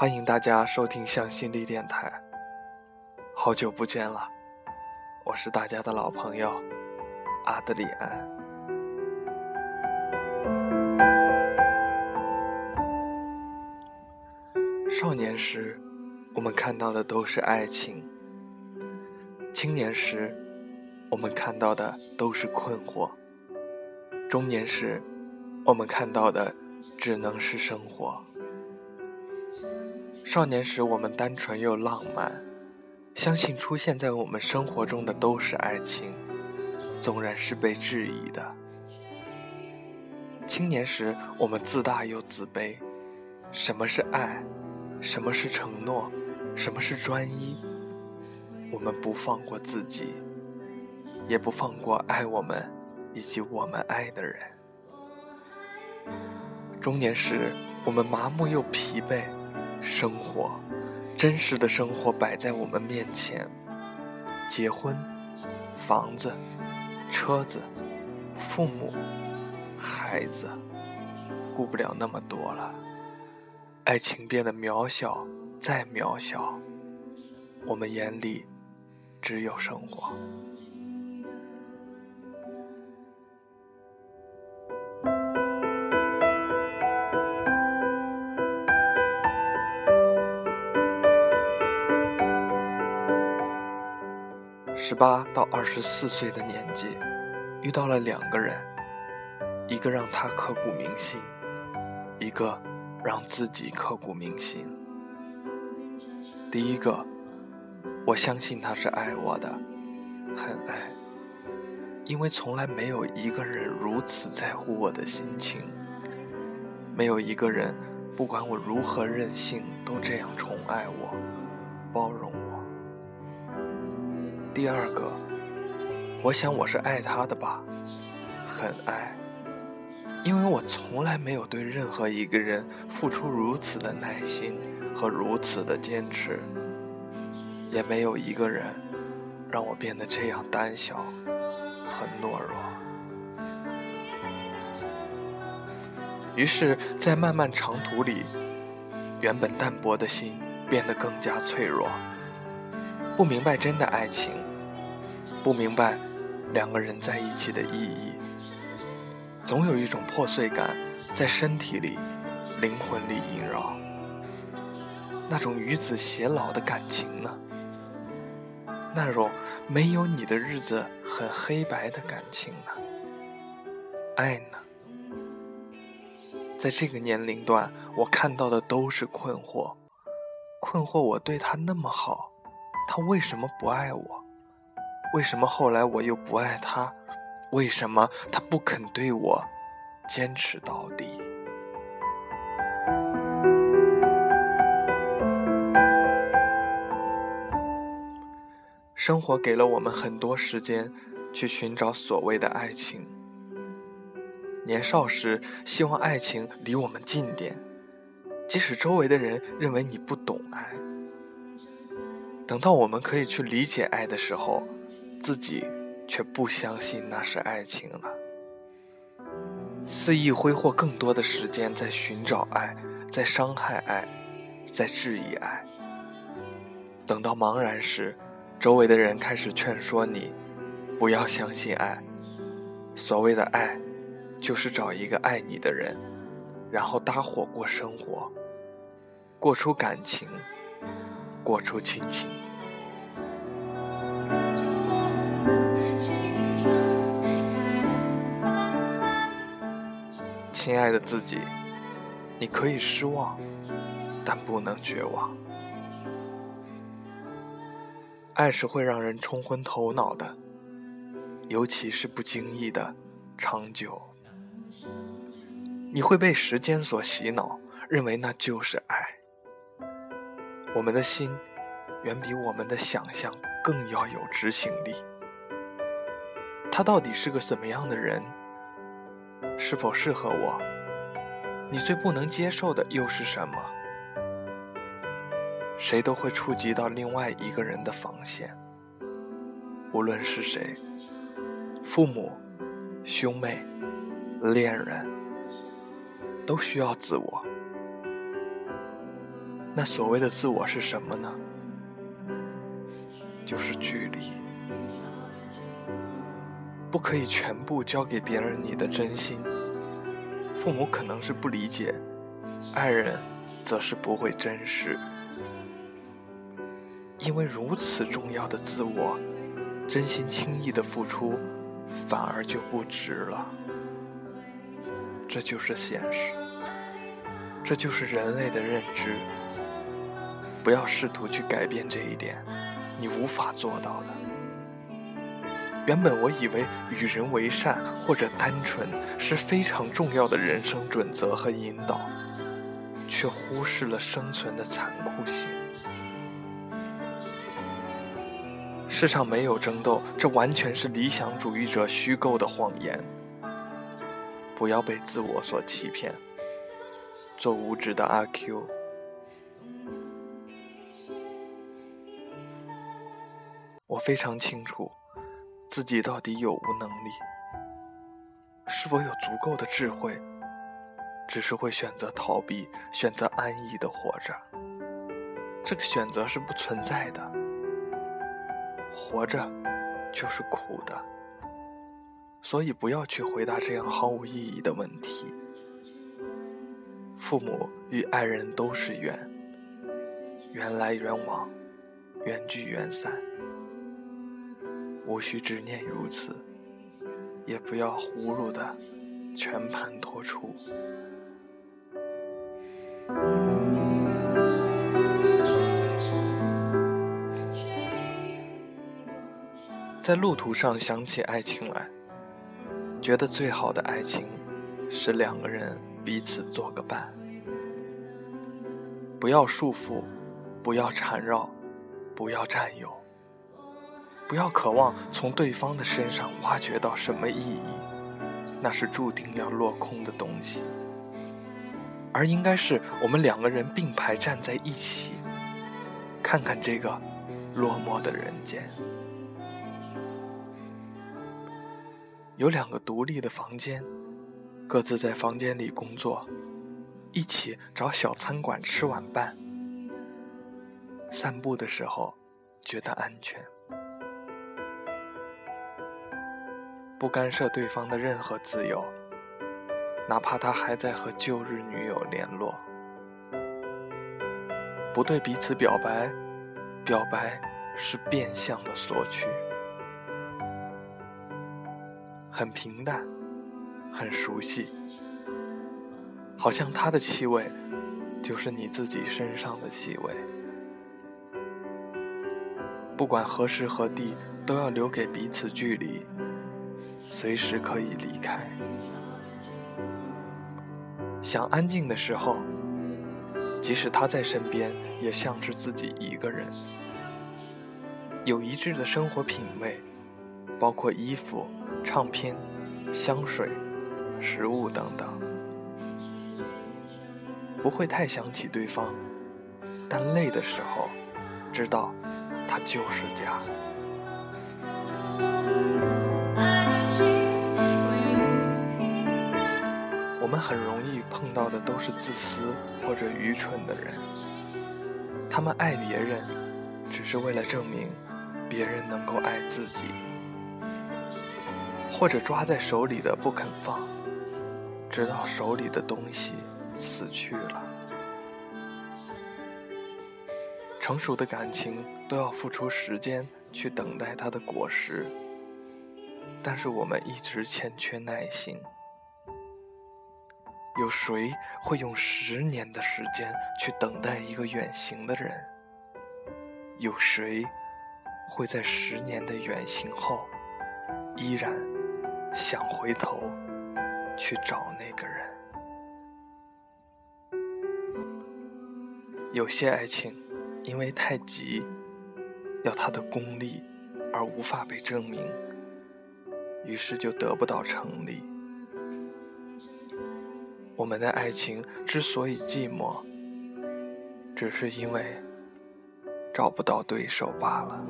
欢迎大家收听向心力电台。好久不见了，我是大家的老朋友阿德里安。少年时，我们看到的都是爱情；青年时，我们看到的都是困惑；中年时，我们看到的只能是生活。少年时，我们单纯又浪漫，相信出现在我们生活中的都是爱情，纵然是被质疑的。青年时，我们自大又自卑，什么是爱？什么是承诺？什么是专一？我们不放过自己，也不放过爱我们以及我们爱的人。中年时，我们麻木又疲惫。生活，真实的生活摆在我们面前。结婚，房子，车子，父母，孩子，顾不了那么多了。爱情变得渺小，再渺小，我们眼里只有生活。十八到二十四岁的年纪，遇到了两个人，一个让他刻骨铭心，一个让自己刻骨铭心。第一个，我相信他是爱我的，很爱，因为从来没有一个人如此在乎我的心情，没有一个人不管我如何任性都这样宠爱我，包容。第二个，我想我是爱他的吧，很爱，因为我从来没有对任何一个人付出如此的耐心和如此的坚持，也没有一个人让我变得这样胆小和懦弱。于是，在漫漫长途里，原本淡薄的心变得更加脆弱。不明白真的爱情，不明白两个人在一起的意义，总有一种破碎感在身体里、灵魂里萦绕。那种与子偕老的感情呢？那种没有你的日子很黑白的感情呢？爱呢？在这个年龄段，我看到的都是困惑，困惑我对他那么好。他为什么不爱我？为什么后来我又不爱他？为什么他不肯对我坚持到底？生活给了我们很多时间去寻找所谓的爱情。年少时希望爱情离我们近点，即使周围的人认为你不懂爱。等到我们可以去理解爱的时候，自己却不相信那是爱情了。肆意挥霍更多的时间在寻找爱，在伤害爱，在质疑爱。等到茫然时，周围的人开始劝说你，不要相信爱。所谓的爱，就是找一个爱你的人，然后搭伙过生活，过出感情。过出亲情。亲爱的自己，你可以失望，但不能绝望。爱是会让人冲昏头脑的，尤其是不经意的长久。你会被时间所洗脑，认为那就是爱。我们的心，远比我们的想象更要有执行力。他到底是个什么样的人？是否适合我？你最不能接受的又是什么？谁都会触及到另外一个人的防线。无论是谁，父母、兄妹、恋人，都需要自我。那所谓的自我是什么呢？就是距离。不可以全部交给别人你的真心，父母可能是不理解，爱人则是不会珍视，因为如此重要的自我，真心轻易的付出，反而就不值了。这就是现实，这就是人类的认知。不要试图去改变这一点，你无法做到的。原本我以为与人为善或者单纯是非常重要的人生准则和引导，却忽视了生存的残酷性。世上没有争斗，这完全是理想主义者虚构的谎言。不要被自我所欺骗，做无知的阿 Q。我非常清楚。自己到底有无能力？是否有足够的智慧？只是会选择逃避，选择安逸的活着。这个选择是不存在的。活着就是苦的，所以不要去回答这样毫无意义的问题。父母与爱人都是缘，缘来缘往，缘聚缘散。无需执念如此，也不要葫芦的全盘托出。在路途上想起爱情来，觉得最好的爱情是两个人彼此做个伴，不要束缚，不要缠绕，不要占有。不要渴望从对方的身上挖掘到什么意义，那是注定要落空的东西。而应该是我们两个人并排站在一起，看看这个落寞的人间。有两个独立的房间，各自在房间里工作，一起找小餐馆吃晚饭。散步的时候，觉得安全。不干涉对方的任何自由，哪怕他还在和旧日女友联络；不对彼此表白，表白是变相的索取。很平淡，很熟悉，好像他的气味就是你自己身上的气味。不管何时何地，都要留给彼此距离。随时可以离开。想安静的时候，即使他在身边，也像是自己一个人。有一致的生活品味，包括衣服、唱片、香水、食物等等，不会太想起对方，但累的时候，知道他就是家。我们很容易碰到的都是自私或者愚蠢的人，他们爱别人，只是为了证明别人能够爱自己，或者抓在手里的不肯放，直到手里的东西死去了。成熟的感情都要付出时间去等待它的果实，但是我们一直欠缺耐心。有谁会用十年的时间去等待一个远行的人？有谁会在十年的远行后，依然想回头去找那个人？有些爱情因为太急，要它的功利而无法被证明，于是就得不到成立。我们的爱情之所以寂寞，只是因为找不到对手罢了。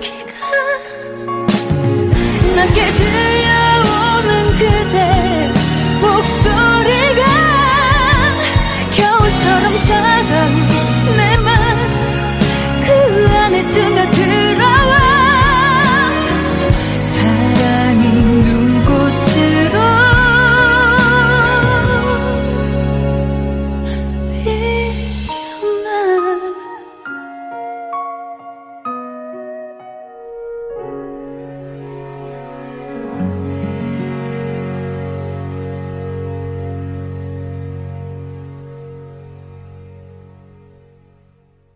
기가 낮게 들려오는 그대